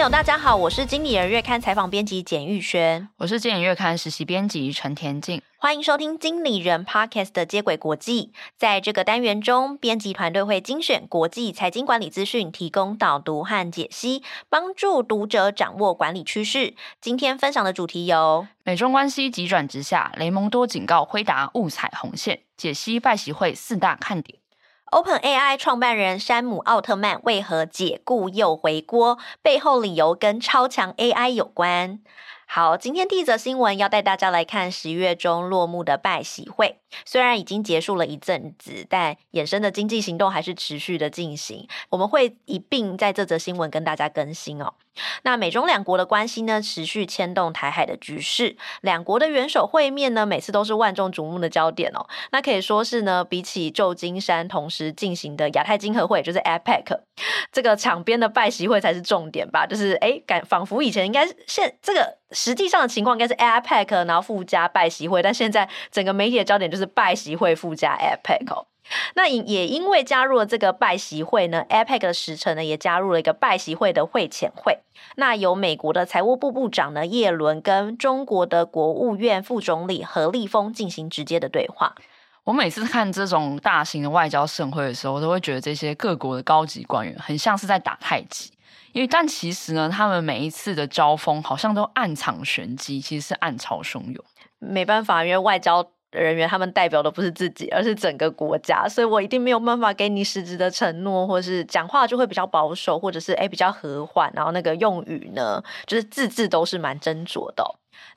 朋友，大家好，我是经理人月刊采访编辑简玉轩，我是经理月刊实习编辑陈田静。欢迎收听经理人 Podcast 的接轨国际。在这个单元中，编辑团队会精选国际财经管理资讯，提供导读和解析，帮助读者掌握管理趋势。今天分享的主题有：美中关系急转直下，雷蒙多警告辉达误踩红线，解析拜习会四大看点。OpenAI 创办人山姆奥特曼为何解雇又回锅？背后理由跟超强 AI 有关。好，今天第一则新闻要带大家来看十月中落幕的拜习会。虽然已经结束了一阵子，但衍生的经济行动还是持续的进行。我们会一并在这则新闻跟大家更新哦。那美中两国的关系呢，持续牵动台海的局势。两国的元首会面呢，每次都是万众瞩目的焦点哦。那可以说是呢，比起旧金山同时进行的亚太经合会，就是 APEC，这个场边的拜习会才是重点吧？就是诶，感仿佛以前应该是现这个实际上的情况应该是 APEC，然后附加拜习会，但现在整个媒体的焦点就是拜习会附加 APEC 哦。那也因为加入了这个拜习会呢，APEC 的时程呢也加入了一个拜习会的会前会。那由美国的财务部部长呢叶伦跟中国的国务院副总理何立峰进行直接的对话。我每次看这种大型的外交盛会的时候，我都会觉得这些各国的高级官员很像是在打太极。因为但其实呢，他们每一次的交锋好像都暗藏玄机，其实是暗潮汹涌。没办法，因为外交。人员他们代表的不是自己，而是整个国家，所以我一定没有办法给你实质的承诺，或是讲话就会比较保守，或者是诶比较和缓，然后那个用语呢，就是字字都是蛮斟酌的。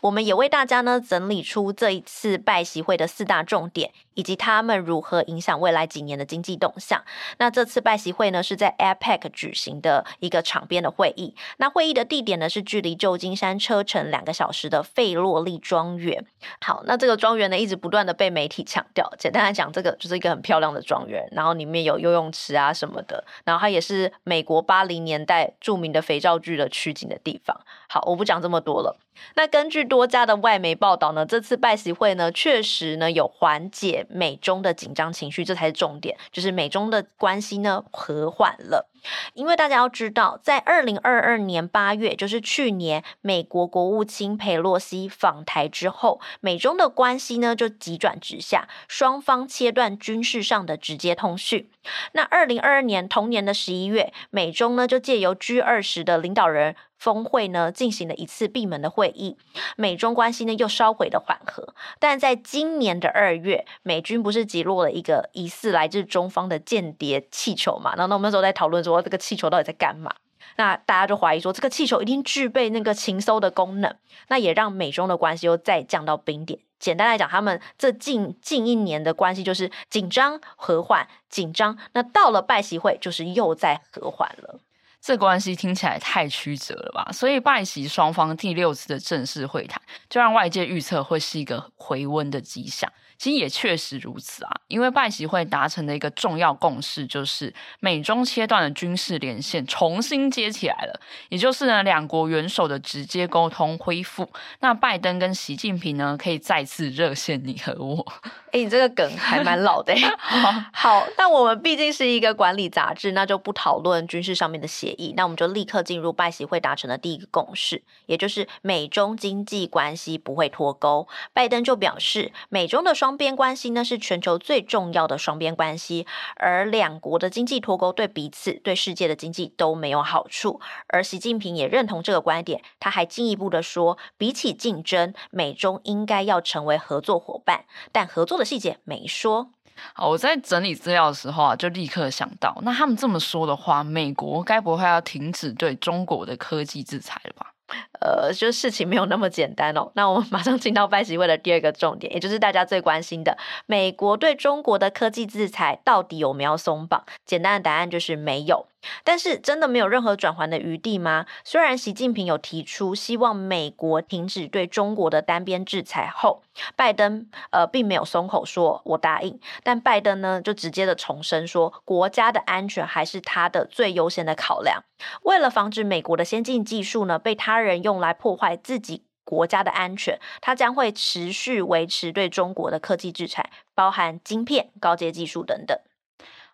我们也为大家呢整理出这一次拜习会的四大重点，以及他们如何影响未来几年的经济动向。那这次拜习会呢是在 APEC 举行的一个场边的会议，那会议的地点呢是距离旧金山车程两个小时的费洛利庄园。好，那这个庄园呢一直不断的被媒体强调。简单来讲，这个就是一个很漂亮的庄园，然后里面有游泳池啊什么的，然后它也是美国八零年代著名的肥皂剧的取景的地方。好，我不讲这么多了。那根据多家的外媒报道呢，这次拜习会呢，确实呢有缓解美中的紧张情绪，这才是重点，就是美中的关系呢和缓了。因为大家要知道，在二零二二年八月，就是去年，美国国务卿佩洛西访台之后，美中的关系呢就急转直下，双方切断军事上的直接通讯。那二零二二年同年的十一月，美中呢就借由 G 二十的领导人峰会呢进行了一次闭门的会议，美中关系呢又稍微的缓和。但在今年的二月，美军不是击落了一个疑似来自中方的间谍气球嘛？然后那我们那时候在讨论说这个气球到底在干嘛？那大家就怀疑说这个气球一定具备那个情搜的功能，那也让美中的关系又再降到冰点。简单来讲，他们这近近一年的关系就是紧张、和缓、紧张。那到了拜习会，就是又在和缓了。这关系听起来太曲折了吧？所以拜习双方第六次的正式会谈，就让外界预测会是一个回温的迹象。其实也确实如此啊，因为拜习会达成的一个重要共识就是美中切断的军事连线重新接起来了，也就是呢两国元首的直接沟通恢复。那拜登跟习近平呢可以再次热线你和我。哎，你这个梗还蛮老的。好，那我们毕竟是一个管理杂志，那就不讨论军事上面的协议，那我们就立刻进入拜习会达成的第一个共识，也就是美中经济关系不会脱钩。拜登就表示，美中的双边关系呢是全球最重要的双边关系，而两国的经济脱钩对彼此、对世界的经济都没有好处。而习近平也认同这个观点，他还进一步的说，比起竞争，美中应该要成为合作伙伴，但合作的细节没说。好，我在整理资料的时候啊，就立刻想到，那他们这么说的话，美国该不会要停止对中国的科技制裁了吧？呃，就事情没有那么简单哦。那我们马上进到拜习会的第二个重点，也就是大家最关心的，美国对中国的科技制裁到底有没有松绑？简单的答案就是没有。但是真的没有任何转圜的余地吗？虽然习近平有提出希望美国停止对中国的单边制裁后，拜登呃并没有松口说我答应，但拜登呢就直接的重申说国家的安全还是他的最优先的考量。为了防止美国的先进技术呢被他人用来破坏自己国家的安全，他将会持续维持对中国的科技制裁，包含晶片、高阶技术等等。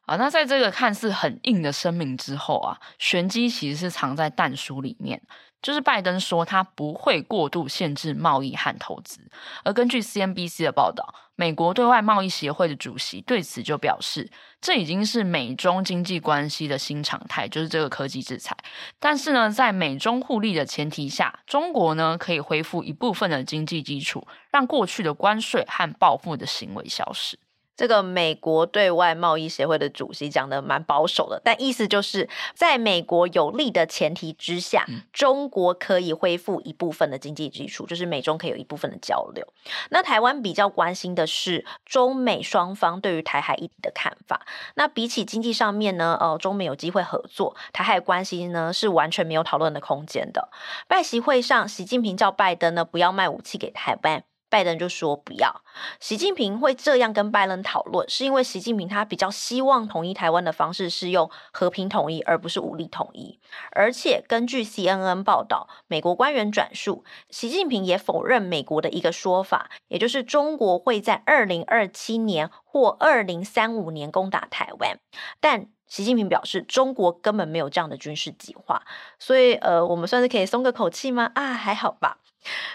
啊，那在这个看似很硬的声明之后啊，玄机其实是藏在弹书里面。就是拜登说他不会过度限制贸易和投资，而根据 CNBC 的报道，美国对外贸易协会的主席对此就表示，这已经是美中经济关系的新常态，就是这个科技制裁。但是呢，在美中互利的前提下，中国呢可以恢复一部分的经济基础，让过去的关税和报复的行为消失。这个美国对外贸易协会的主席讲的蛮保守的，但意思就是在美国有利的前提之下，中国可以恢复一部分的经济基础，就是美中可以有一部分的交流。那台湾比较关心的是中美双方对于台海议题的看法。那比起经济上面呢，呃，中美有机会合作，台海关系呢是完全没有讨论的空间的。拜习会上，习近平叫拜登呢不要卖武器给台湾。拜登就说不要，习近平会这样跟拜登讨论，是因为习近平他比较希望统一台湾的方式是用和平统一，而不是武力统一。而且根据 CNN 报道，美国官员转述，习近平也否认美国的一个说法，也就是中国会在二零二七年或二零三五年攻打台湾。但习近平表示，中国根本没有这样的军事计划，所以呃，我们算是可以松个口气吗？啊，还好吧。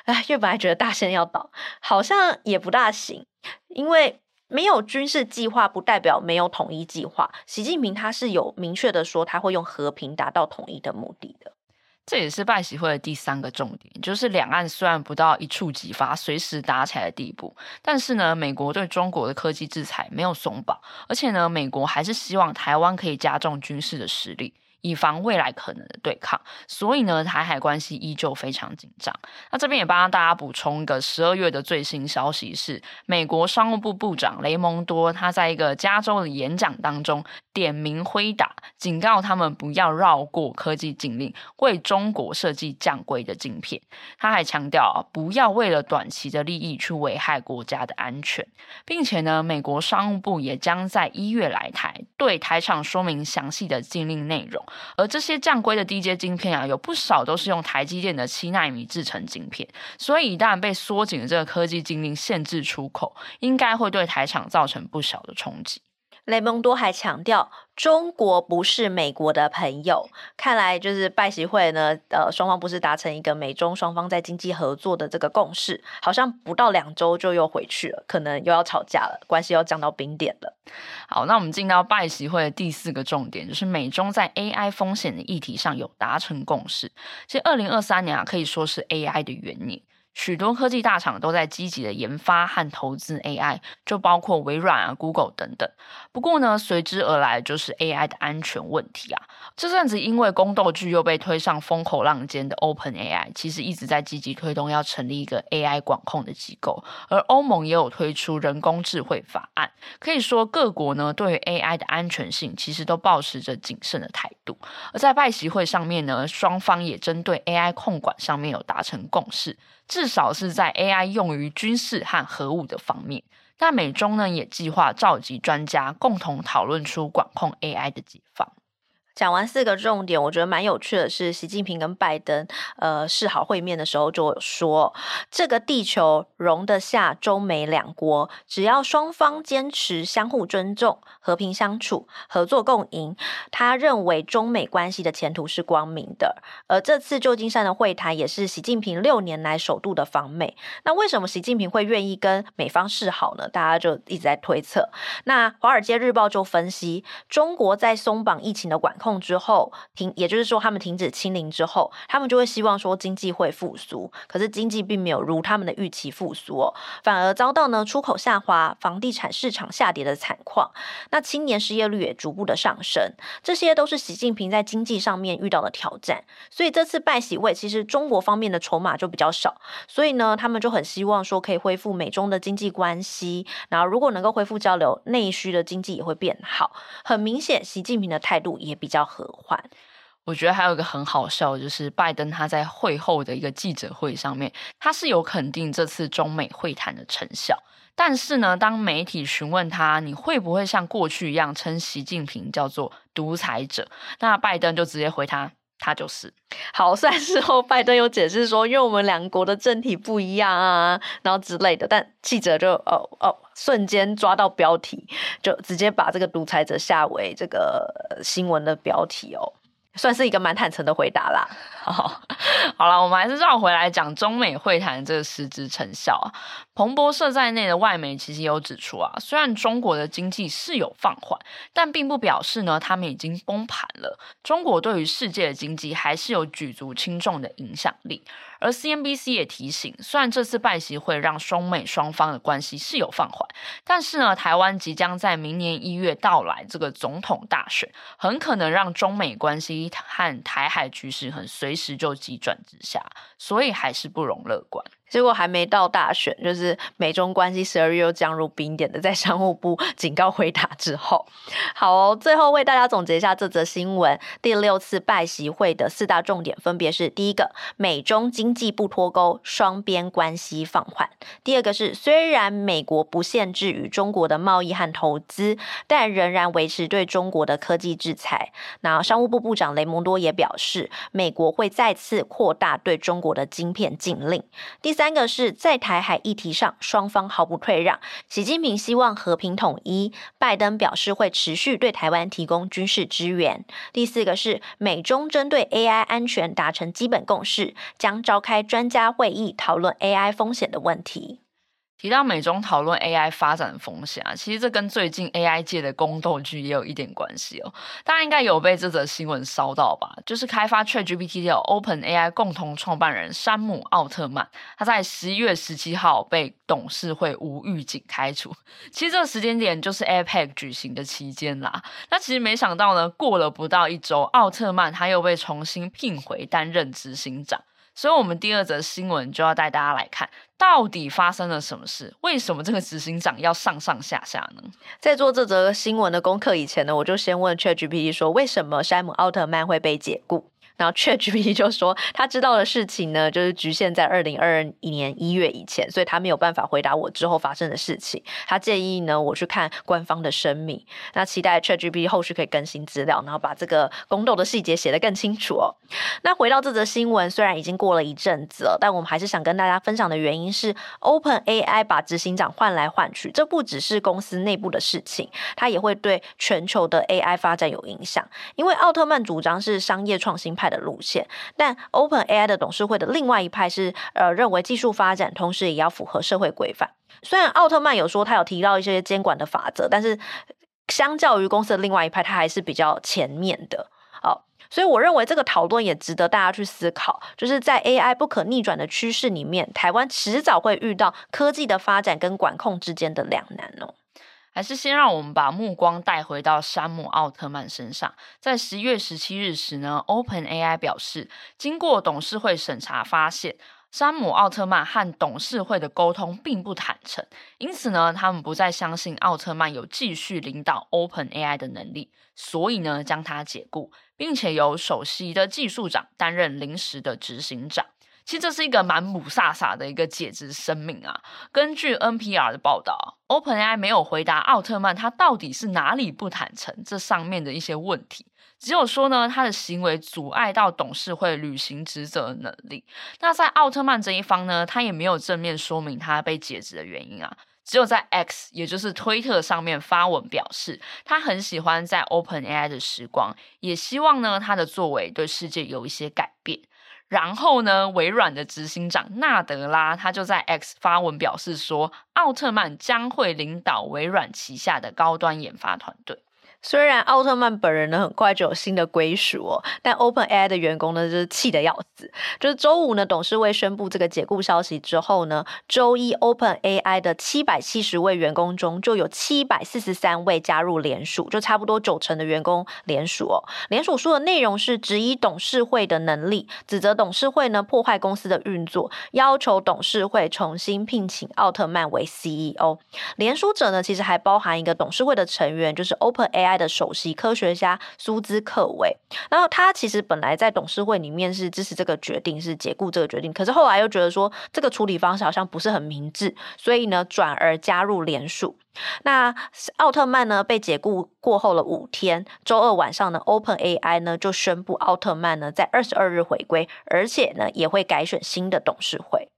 哎，因为本来觉得大仙要倒，好像也不大行，因为没有军事计划不代表没有统一计划。习近平他是有明确的说，他会用和平达到统一的目的的。这也是拜习会的第三个重点，就是两岸虽然不到一触即发、随时打起来的地步，但是呢，美国对中国的科技制裁没有松绑，而且呢，美国还是希望台湾可以加重军事的实力。以防未来可能的对抗，所以呢，台海关系依旧非常紧张。那这边也帮大家补充一个十二月的最新消息是，美国商务部部长雷蒙多他在一个加州的演讲当中点名辉达，警告他们不要绕过科技禁令，为中国设计降规的晶片。他还强调啊，不要为了短期的利益去危害国家的安全，并且呢，美国商务部也将在一月来台，对台厂说明详细的禁令内容。而这些降规的低阶晶片啊，有不少都是用台积电的七纳米制成晶片，所以一旦被缩紧的这个科技禁令限制出口，应该会对台厂造成不小的冲击。雷蒙多还强调，中国不是美国的朋友。看来就是拜习会呢，呃，双方不是达成一个美中双方在经济合作的这个共识，好像不到两周就又回去了，可能又要吵架了，关系要降到冰点了。好，那我们进到拜习会的第四个重点，就是美中在 AI 风险的议题上有达成共识。其实二零二三年啊，可以说是 AI 的元年。许多科技大厂都在积极的研发和投资 AI，就包括微软啊、Google 等等。不过呢，随之而来就是 AI 的安全问题啊。这阵子因为宫斗剧又被推上风口浪尖的 OpenAI，其实一直在积极推动要成立一个 AI 管控的机构，而欧盟也有推出人工智慧法案。可以说，各国呢对于 AI 的安全性其实都抱持着谨慎的态度。而在拜习会上面呢，双方也针对 AI 控管上面有达成共识。至少是在 AI 用于军事和核武的方面，那美中呢也计划召集专家共同讨论出管控 AI 的解放。讲完四个重点，我觉得蛮有趣的是，习近平跟拜登呃示好会面的时候就说，这个地球容得下中美两国，只要双方坚持相互尊重、和平相处、合作共赢，他认为中美关系的前途是光明的。而这次旧金山的会谈也是习近平六年来首度的访美。那为什么习近平会愿意跟美方示好呢？大家就一直在推测。那《华尔街日报》就分析，中国在松绑疫情的管控。控之后停，也就是说，他们停止清零之后，他们就会希望说经济会复苏。可是经济并没有如他们的预期复苏哦，反而遭到呢出口下滑、房地产市场下跌的惨况。那青年失业率也逐步的上升，这些都是习近平在经济上面遇到的挑战。所以这次拜喜会，其实中国方面的筹码就比较少，所以呢，他们就很希望说可以恢复美中的经济关系。然后如果能够恢复交流，内需的经济也会变好。很明显，习近平的态度也比较。较和缓，我觉得还有一个很好笑，就是拜登他在会后的一个记者会上面，他是有肯定这次中美会谈的成效，但是呢，当媒体询问他你会不会像过去一样称习近平叫做独裁者，那拜登就直接回他。他就是。好，虽然事后拜登有解释说，因为我们两国的政体不一样啊，然后之类的，但记者就哦哦，瞬间抓到标题，就直接把这个独裁者下为这个新闻的标题哦。算是一个蛮坦诚的回答啦。好，好了，我们还是绕回来讲中美会谈这个实质成效啊。彭博社在内的外媒其实有指出啊，虽然中国的经济是有放缓，但并不表示呢他们已经崩盘了。中国对于世界的经济还是有举足轻重的影响力。而 CNBC 也提醒，虽然这次拜习会让中美双方的关系是有放缓，但是呢，台湾即将在明年一月到来这个总统大选，很可能让中美关系和台海局势很随时就急转直下，所以还是不容乐观。结果还没到大选，就是美中关系十二月又降入冰点的，在商务部 警告回答之后，好哦，最后为大家总结一下这则新闻。第六次拜习会的四大重点分别是：第一个，美中经济不脱钩，双边关系放缓；第二个是，虽然美国不限制与中国的贸易和投资，但仍然维持对中国的科技制裁。那商务部部长雷蒙多也表示，美国会再次扩大对中国的晶片禁令。第。三个是在台海议题上，双方毫不退让。习近平希望和平统一，拜登表示会持续对台湾提供军事支援。第四个是美中针对 AI 安全达成基本共识，将召开专家会议讨论 AI 风险的问题。提到美中讨论 AI 发展的风险啊，其实这跟最近 AI 界的宫斗剧也有一点关系哦。大家应该有被这则新闻烧到吧？就是开发 ChatGPT 的 OpenAI 共同创办人山姆奥特曼，他在十一月十七号被董事会无预警开除。其实这个时间点就是 APEC 举行的期间啦。那其实没想到呢，过了不到一周，奥特曼他又被重新聘回担任执行长。所以，我们第二则新闻就要带大家来看，到底发生了什么事？为什么这个执行长要上上下下呢？在做这则新闻的功课以前呢，我就先问 ChatGPT 说，为什么山姆奥特曼会被解雇？然后 ChatGPT 就说，他知道的事情呢，就是局限在二零二二年一月以前，所以他没有办法回答我之后发生的事情。他建议呢，我去看官方的声明。那期待 ChatGPT 后续可以更新资料，然后把这个宫斗的细节写得更清楚哦。那回到这则新闻，虽然已经过了一阵子了，但我们还是想跟大家分享的原因是，OpenAI 把执行长换来换去，这不只是公司内部的事情，它也会对全球的 AI 发展有影响。因为奥特曼主张是商业创新派派的路线，但 OpenAI 的董事会的另外一派是呃认为技术发展同时也要符合社会规范。虽然奥特曼有说他有提到一些监管的法则，但是相较于公司的另外一派，他还是比较前面的。好，所以我认为这个讨论也值得大家去思考，就是在 AI 不可逆转的趋势里面，台湾迟早会遇到科技的发展跟管控之间的两难哦。还是先让我们把目光带回到山姆奥特曼身上。在十一月十七日时呢，OpenAI 表示，经过董事会审查，发现山姆奥特曼和董事会的沟通并不坦诚，因此呢，他们不再相信奥特曼有继续领导 OpenAI 的能力，所以呢，将他解雇，并且由首席的技术长担任临时的执行长。其实这是一个蛮雾煞煞的一个解职声明啊。根据 NPR 的报道，OpenAI 没有回答奥特曼他到底是哪里不坦诚这上面的一些问题，只有说呢，他的行为阻碍到董事会履行职责的能力。那在奥特曼这一方呢，他也没有正面说明他被解职的原因啊，只有在 X 也就是推特上面发文表示，他很喜欢在 OpenAI 的时光，也希望呢他的作为对世界有一些改变。然后呢，微软的执行长纳德拉他就在 X 发文表示说，奥特曼将会领导微软旗下的高端研发团队。虽然奥特曼本人呢很快就有新的归属哦，但 OpenAI 的员工呢就是气得要死。就是周五呢，董事会宣布这个解雇消息之后呢，周一 OpenAI 的七百七十位员工中就有七百四十三位加入联署，就差不多九成的员工联署哦。联署书的内容是质疑董事会的能力，指责董事会呢破坏公司的运作，要求董事会重新聘请奥特曼为 CEO。联署者呢其实还包含一个董事会的成员，就是 OpenAI。的首席科学家苏兹克韦。然后他其实本来在董事会里面是支持这个决定，是解雇这个决定，可是后来又觉得说这个处理方式好像不是很明智，所以呢转而加入联署。那奥特曼呢被解雇过后了五天，周二晚上呢，OpenAI 呢就宣布奥特曼呢在二十二日回归，而且呢也会改选新的董事会。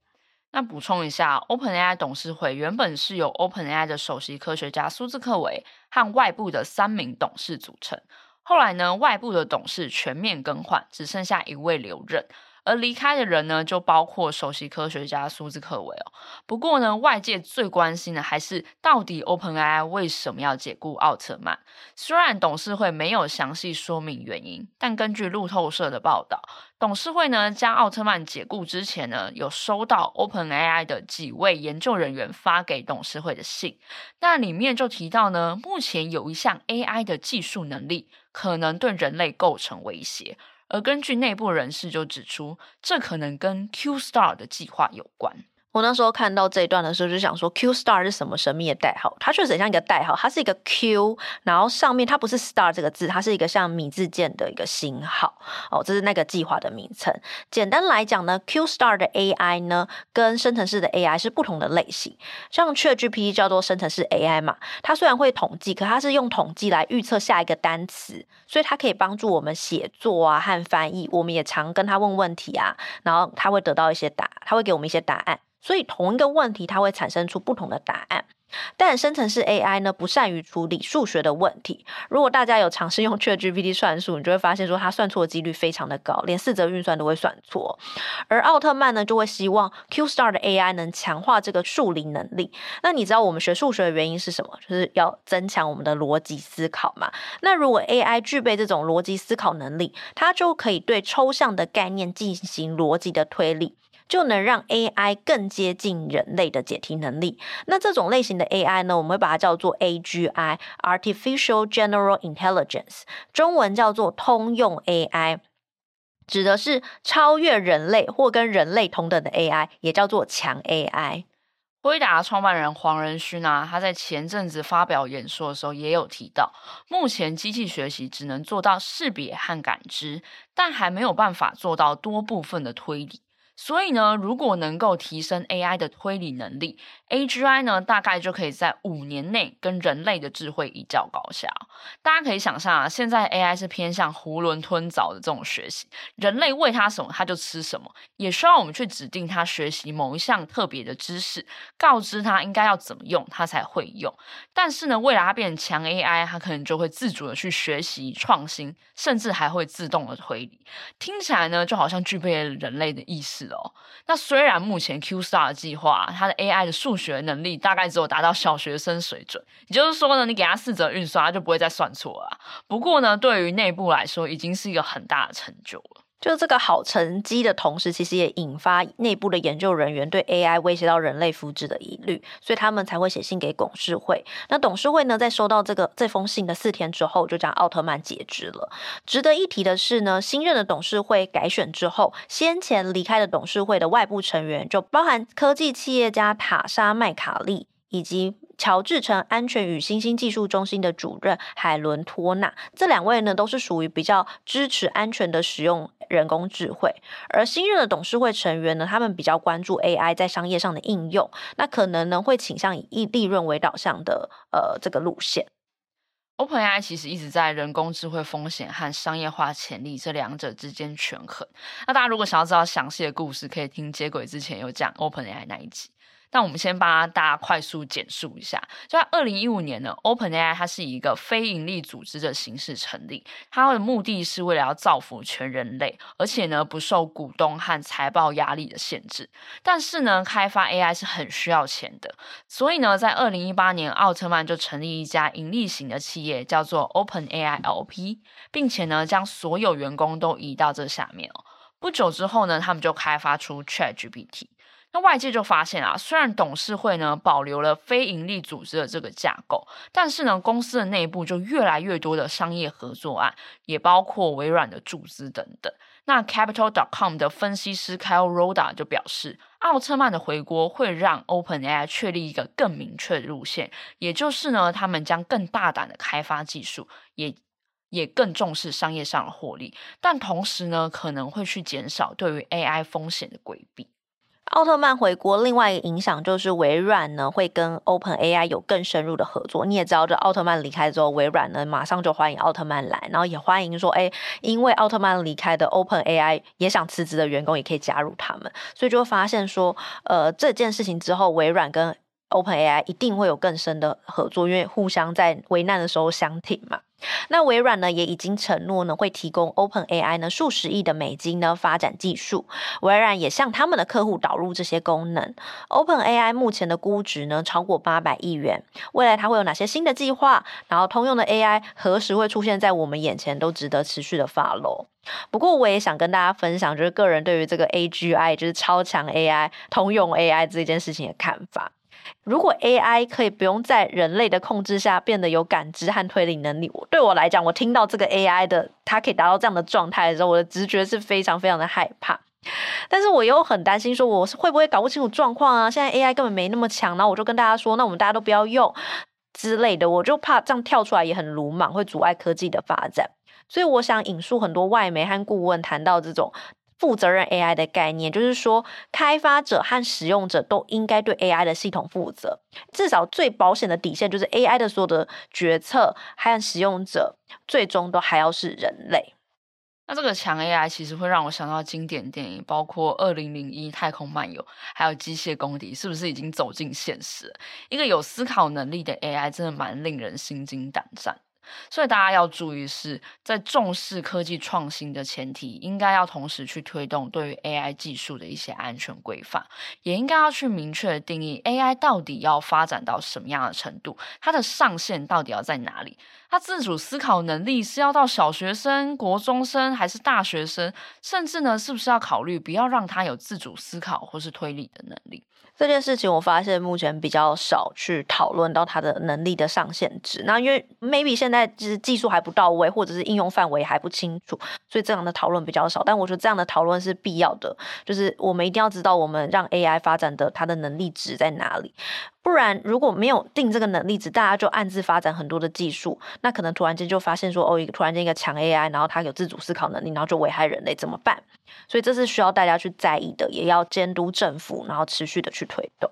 那补充一下，OpenAI 董事会原本是由 OpenAI 的首席科学家苏兹克维和外部的三名董事组成，后来呢外部的董事全面更换，只剩下一位留任。而离开的人呢，就包括首席科学家苏兹克韦哦。不过呢，外界最关心的还是到底 OpenAI 为什么要解雇奥特曼？虽然董事会没有详细说明原因，但根据路透社的报道，董事会呢将奥特曼解雇之前呢，有收到 OpenAI 的几位研究人员发给董事会的信，那里面就提到呢，目前有一项 AI 的技术能力可能对人类构成威胁。而根据内部人士就指出，这可能跟 Q Star 的计划有关。我那时候看到这一段的时候，就想说 Q Star 是什么神秘的代号？它确实很像一个代号，它是一个 Q，然后上面它不是 Star 这个字，它是一个像米字键的一个星号。哦，这是那个计划的名称。简单来讲呢，Q Star 的 AI 呢，跟生成式的 AI 是不同的类型。像 ChatGPT 叫做生成式 AI 嘛，它虽然会统计，可它是用统计来预测下一个单词，所以它可以帮助我们写作啊和翻译。我们也常跟它问问题啊，然后它会得到一些答，它会给我们一些答案。所以同一个问题，它会产生出不同的答案。但生成式 AI 呢，不善于处理数学的问题。如果大家有尝试用 ChatGPT 算数，你就会发现说它算错的几率非常的高，连四则运算都会算错。而奥特曼呢，就会希望 QStar 的 AI 能强化这个数理能力。那你知道我们学数学的原因是什么？就是要增强我们的逻辑思考嘛。那如果 AI 具备这种逻辑思考能力，它就可以对抽象的概念进行逻辑的推理。就能让 AI 更接近人类的解题能力。那这种类型的 AI 呢，我们会把它叫做 AGI（Artificial General Intelligence），中文叫做通用 AI，指的是超越人类或跟人类同等的 AI，也叫做强 AI。辉达创办人黄仁勋呢、啊，他在前阵子发表演说的时候也有提到，目前机器学习只能做到识别和感知，但还没有办法做到多部分的推理。所以呢，如果能够提升 AI 的推理能力，AGI 呢，大概就可以在五年内跟人类的智慧一较高下。大家可以想象啊，现在 AI 是偏向囫囵吞枣的这种学习，人类喂它什么它就吃什么，也需要我们去指定它学习某一项特别的知识，告知它应该要怎么用，它才会用。但是呢，未来它变成强 AI，它可能就会自主的去学习创新，甚至还会自动的推理。听起来呢，就好像具备了人类的意识。哦，那虽然目前 Q Star 计划，它的 AI 的数学能力大概只有达到小学生水准，也就是说呢，你给它四则运算，它就不会再算错了。不过呢，对于内部来说，已经是一个很大的成就了。就这个好成绩的同时，其实也引发内部的研究人员对 AI 威胁到人类福祉的疑虑，所以他们才会写信给董事会。那董事会呢，在收到这个这封信的四天之后，就将奥特曼解职了。值得一提的是呢，新任的董事会改选之后，先前离开的董事会的外部成员，就包含科技企业家塔莎麦卡利以及。乔治城安全与新兴技术中心的主任海伦托纳，这两位呢都是属于比较支持安全的使用人工智慧。而新任的董事会成员呢，他们比较关注 AI 在商业上的应用，那可能呢会倾向以利利润为导向的呃这个路线。OpenAI 其实一直在人工智慧风险和商业化潜力这两者之间权衡。那大家如果想要知道详细的故事，可以听接轨之前有讲 OpenAI 那一集。那我们先帮大家快速简述一下，就在二零一五年呢，OpenAI 它是以一个非营利组织的形式成立，它的目的是为了要造福全人类，而且呢不受股东和财报压力的限制。但是呢，开发 AI 是很需要钱的，所以呢，在二零一八年，奥特曼就成立一家盈利型的企业，叫做 OpenAI LP，并且呢将所有员工都移到这下面哦。不久之后呢，他们就开发出 ChatGPT。那外界就发现啊，虽然董事会呢保留了非营利组织的这个架构，但是呢，公司的内部就越来越多的商业合作案，也包括微软的注资等等。那 Capital.com 的分析师 Kyle Roda 就表示，奥特曼的回国会让 OpenAI 确立一个更明确的路线，也就是呢，他们将更大胆的开发技术，也也更重视商业上的获利，但同时呢，可能会去减少对于 AI 风险的规避。奥特曼回国，另外一个影响就是微软呢会跟 OpenAI 有更深入的合作。你也知道，这奥特曼离开之后，微软呢马上就欢迎奥特曼来，然后也欢迎说，哎，因为奥特曼离开的 OpenAI 也想辞职的员工也可以加入他们，所以就会发现说，呃，这件事情之后，微软跟 OpenAI 一定会有更深的合作，因为互相在危难的时候相挺嘛。那微软呢也已经承诺呢会提供 OpenAI 呢数十亿的美金呢发展技术，微软也向他们的客户导入这些功能。OpenAI 目前的估值呢超过八百亿元，未来它会有哪些新的计划？然后通用的 AI 何时会出现在我们眼前，都值得持续的 follow。不过我也想跟大家分享，就是个人对于这个 AGI 就是超强 AI 通用 AI 这件事情的看法。如果 AI 可以不用在人类的控制下变得有感知和推理能力，对我来讲，我听到这个 AI 的它可以达到这样的状态的时候，我的直觉是非常非常的害怕。但是我又很担心，说我是会不会搞不清楚状况啊？现在 AI 根本没那么强，然后我就跟大家说，那我们大家都不要用之类的，我就怕这样跳出来也很鲁莽，会阻碍科技的发展。所以我想引述很多外媒和顾问谈到这种。负责任 AI 的概念，就是说，开发者和使用者都应该对 AI 的系统负责。至少最保险的底线，就是 AI 的所有的决策和使用者，最终都还要是人类。那这个强 AI 其实会让我想到经典电影，包括《二零零一太空漫游》，还有《机械公敌》，是不是已经走进现实？一个有思考能力的 AI，真的蛮令人心惊胆战。所以大家要注意是，在重视科技创新的前提，应该要同时去推动对于 AI 技术的一些安全规范，也应该要去明确定义 AI 到底要发展到什么样的程度，它的上限到底要在哪里？他自主思考能力是要到小学生、国中生还是大学生？甚至呢，是不是要考虑不要让他有自主思考或是推理的能力？这件事情我发现目前比较少去讨论到他的能力的上限值。那因为 maybe 现在就是技术还不到位，或者是应用范围还不清楚，所以这样的讨论比较少。但我觉得这样的讨论是必要的，就是我们一定要知道我们让 AI 发展的它的能力值在哪里。不然如果没有定这个能力值，大家就暗自发展很多的技术，那可能突然间就发现说哦，一个突然间一个强 AI，然后它有自主思考能力，然后就危害人类，怎么办？所以这是需要大家去在意的，也要监督政府，然后持续的去推动。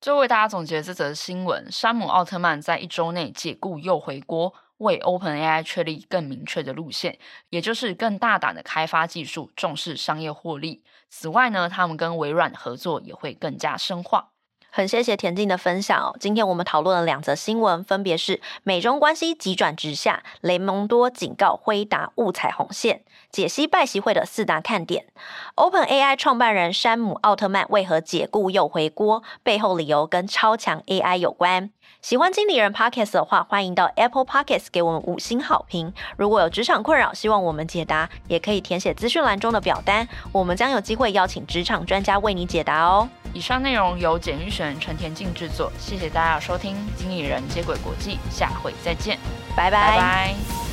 最后为大家总结这则新闻：山姆奥特曼在一周内解雇又回锅，为 OpenAI 确立更明确的路线，也就是更大胆的开发技术，重视商业获利。此外呢，他们跟微软合作也会更加深化。很谢谢田静的分享哦。今天我们讨论了两则新闻，分别是美中关系急转直下，雷蒙多警告辉达误踩红线，解析拜习会的四大看点。OpenAI 创办人山姆奥特曼为何解雇又回锅？背后理由跟超强 AI 有关。喜欢经理人 Podcast 的话，欢迎到 Apple Podcast 给我们五星好评。如果有职场困扰，希望我们解答，也可以填写资讯栏中的表单，我们将有机会邀请职场专家为你解答哦。以上内容由简玉璇、陈田静制作，谢谢大家的收听。经理人接轨国际，下回再见，拜拜。拜拜。